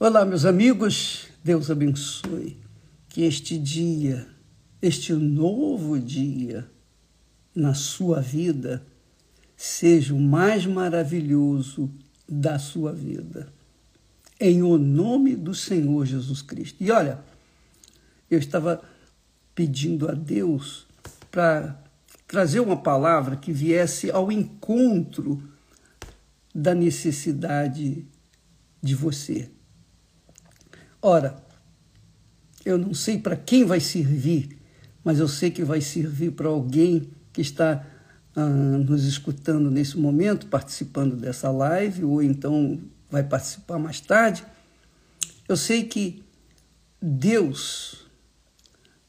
Olá, meus amigos, Deus abençoe. Que este dia, este novo dia na sua vida, seja o mais maravilhoso da sua vida. Em o nome do Senhor Jesus Cristo. E olha, eu estava pedindo a Deus para trazer uma palavra que viesse ao encontro da necessidade de você Ora, eu não sei para quem vai servir, mas eu sei que vai servir para alguém que está ah, nos escutando nesse momento, participando dessa live, ou então vai participar mais tarde. Eu sei que Deus,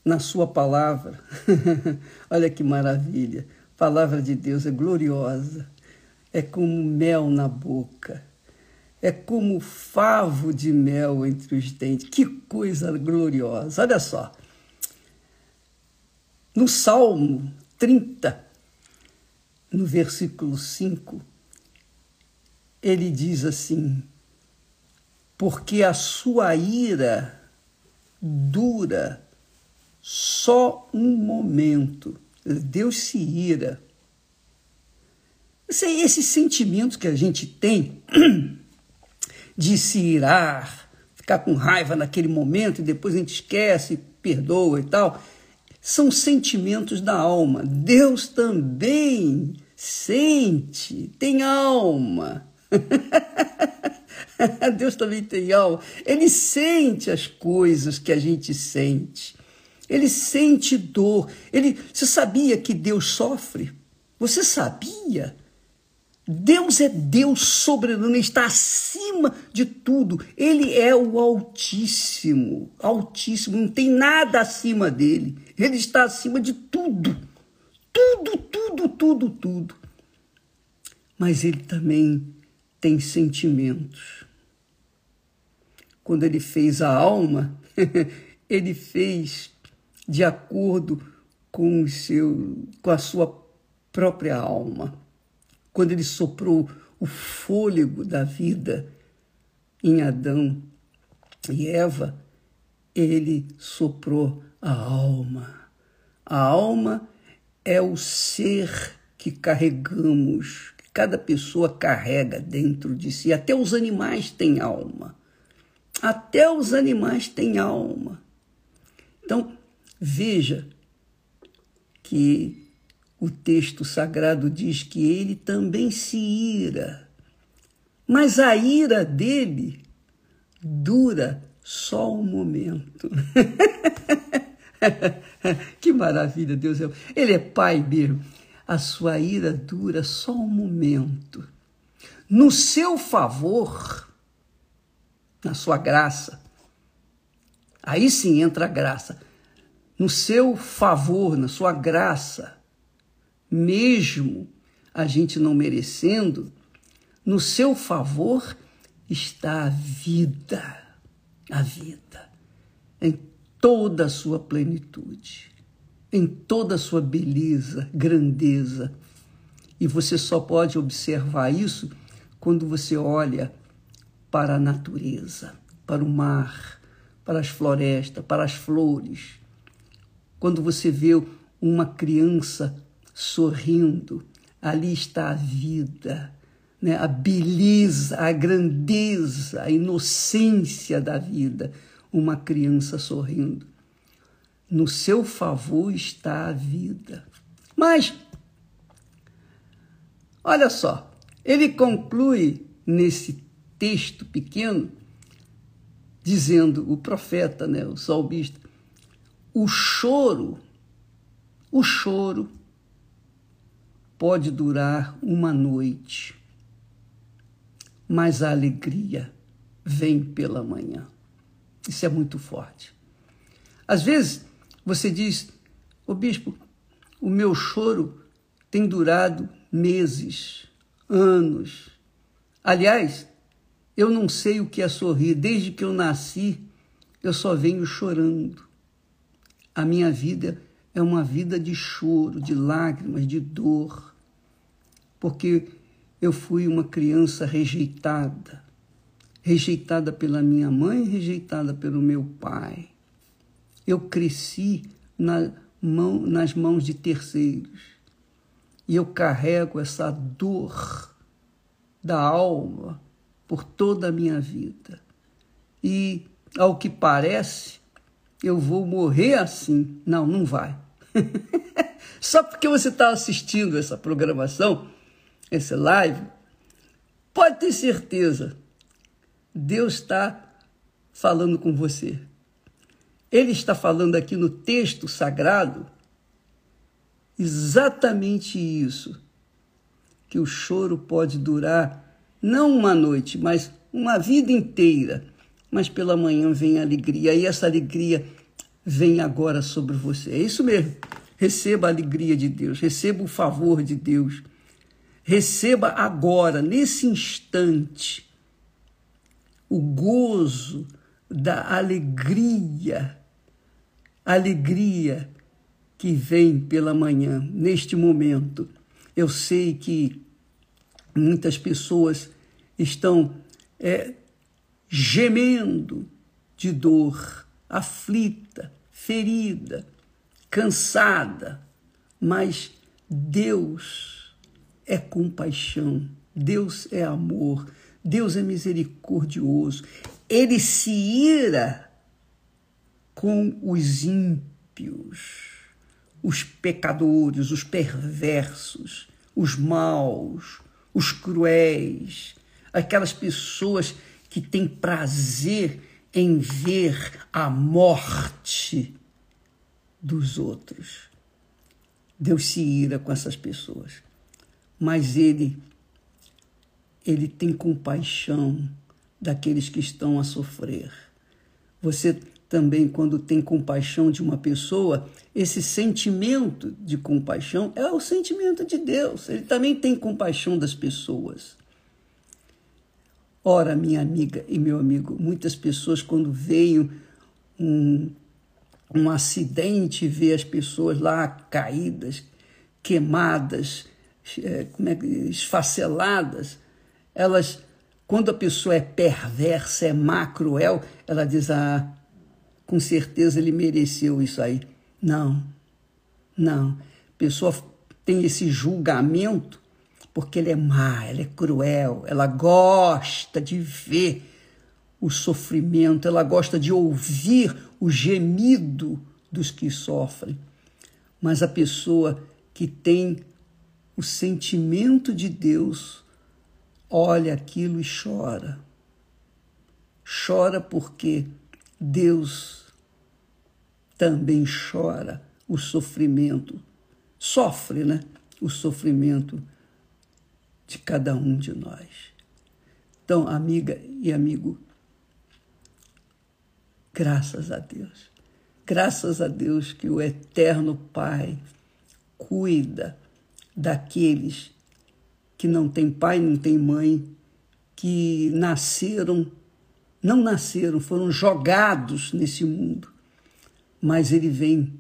na Sua palavra, olha que maravilha, a palavra de Deus é gloriosa, é como mel na boca é como favo de mel entre os dentes. Que coisa gloriosa! Olha só. No Salmo 30, no versículo 5, ele diz assim: Porque a sua ira dura só um momento. Deus se ira. Esses sentimentos que a gente tem de se irar, ficar com raiva naquele momento e depois a gente esquece, perdoa e tal, são sentimentos da alma. Deus também sente, tem alma. Deus também tem alma. Ele sente as coisas que a gente sente. Ele sente dor. Ele, você sabia que Deus sofre? Você sabia? Deus é Deus soberano, está acima de tudo. Ele é o Altíssimo, Altíssimo, não tem nada acima dele. Ele está acima de tudo. Tudo, tudo, tudo, tudo. Mas ele também tem sentimentos. Quando ele fez a alma, ele fez de acordo com, o seu, com a sua própria alma quando ele soprou o fôlego da vida em Adão e Eva, ele soprou a alma. A alma é o ser que carregamos, que cada pessoa carrega dentro de si. Até os animais têm alma. Até os animais têm alma. Então, veja que o texto sagrado diz que ele também se ira, mas a ira dele dura só um momento. que maravilha, Deus é. Ele é pai mesmo. A sua ira dura só um momento. No seu favor, na sua graça, aí sim entra a graça. No seu favor, na sua graça, mesmo a gente não merecendo, no seu favor está a vida, a vida, em toda a sua plenitude, em toda a sua beleza, grandeza. E você só pode observar isso quando você olha para a natureza, para o mar, para as florestas, para as flores. Quando você vê uma criança sorrindo. Ali está a vida, né? a beleza, a grandeza, a inocência da vida. Uma criança sorrindo. No seu favor está a vida. Mas, olha só, ele conclui nesse texto pequeno, dizendo, o profeta, né, o salmista, o choro, o choro pode durar uma noite, mas a alegria vem pela manhã. Isso é muito forte. Às vezes você diz, o bispo, o meu choro tem durado meses, anos. Aliás, eu não sei o que é sorrir. Desde que eu nasci, eu só venho chorando. A minha vida é uma vida de choro, de lágrimas, de dor porque eu fui uma criança rejeitada, rejeitada pela minha mãe, rejeitada pelo meu pai. Eu cresci na mão, nas mãos de terceiros. E eu carrego essa dor da alma por toda a minha vida. E, ao que parece, eu vou morrer assim. Não, não vai. Só porque você está assistindo essa programação, esse live, pode ter certeza, Deus está falando com você. Ele está falando aqui no texto sagrado exatamente isso, que o choro pode durar não uma noite, mas uma vida inteira. Mas pela manhã vem a alegria, e essa alegria vem agora sobre você. É isso mesmo. Receba a alegria de Deus, receba o favor de Deus. Receba agora, nesse instante, o gozo da alegria, alegria que vem pela manhã, neste momento. Eu sei que muitas pessoas estão é, gemendo de dor, aflita, ferida, cansada, mas Deus é compaixão, Deus é amor, Deus é misericordioso. Ele se ira com os ímpios, os pecadores, os perversos, os maus, os cruéis, aquelas pessoas que têm prazer em ver a morte dos outros. Deus se ira com essas pessoas, mas ele ele tem compaixão daqueles que estão a sofrer. Você também, quando tem compaixão de uma pessoa, esse sentimento de compaixão é o sentimento de Deus. Ele também tem compaixão das pessoas. Ora, minha amiga e meu amigo, muitas pessoas, quando veio um, um acidente, vê as pessoas lá caídas, queimadas, como é, esfaceladas, elas, quando a pessoa é perversa, é má, cruel, ela diz: ah, com certeza ele mereceu isso aí. Não, não. A pessoa tem esse julgamento porque ela é má, ela é cruel, ela gosta de ver o sofrimento, ela gosta de ouvir o gemido dos que sofrem. Mas a pessoa que tem o sentimento de Deus olha aquilo e chora. Chora porque Deus também chora o sofrimento, sofre, né? O sofrimento de cada um de nós. Então, amiga e amigo, graças a Deus, graças a Deus que o Eterno Pai cuida daqueles que não têm pai, não têm mãe, que nasceram, não nasceram, foram jogados nesse mundo, mas Ele vem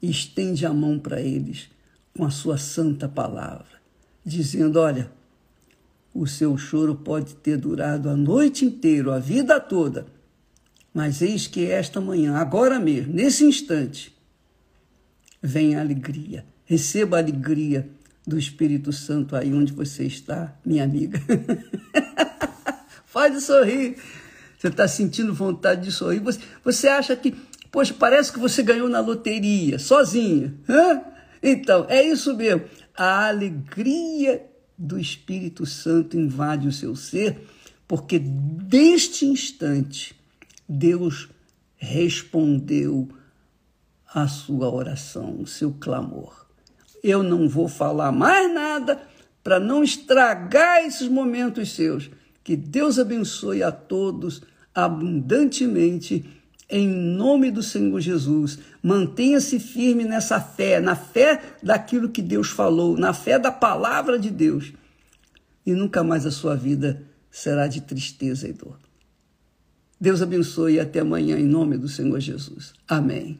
e estende a mão para eles com a sua santa palavra dizendo: Olha, o seu choro pode ter durado a noite inteira, a vida toda, mas eis que esta manhã, agora mesmo, nesse instante, vem a alegria. Receba a alegria do Espírito Santo aí onde você está, minha amiga. Pode sorrir. Você está sentindo vontade de sorrir. Você, você acha que, poxa, parece que você ganhou na loteria, sozinha. Hã? Então, é isso mesmo a alegria do Espírito Santo invade o seu ser, porque deste instante Deus respondeu a sua oração, o seu clamor. Eu não vou falar mais nada para não estragar esses momentos seus. Que Deus abençoe a todos abundantemente em nome do Senhor Jesus. Mantenha-se firme nessa fé, na fé daquilo que Deus falou, na fé da palavra de Deus. E nunca mais a sua vida será de tristeza e dor. Deus abençoe e até amanhã, em nome do Senhor Jesus. Amém.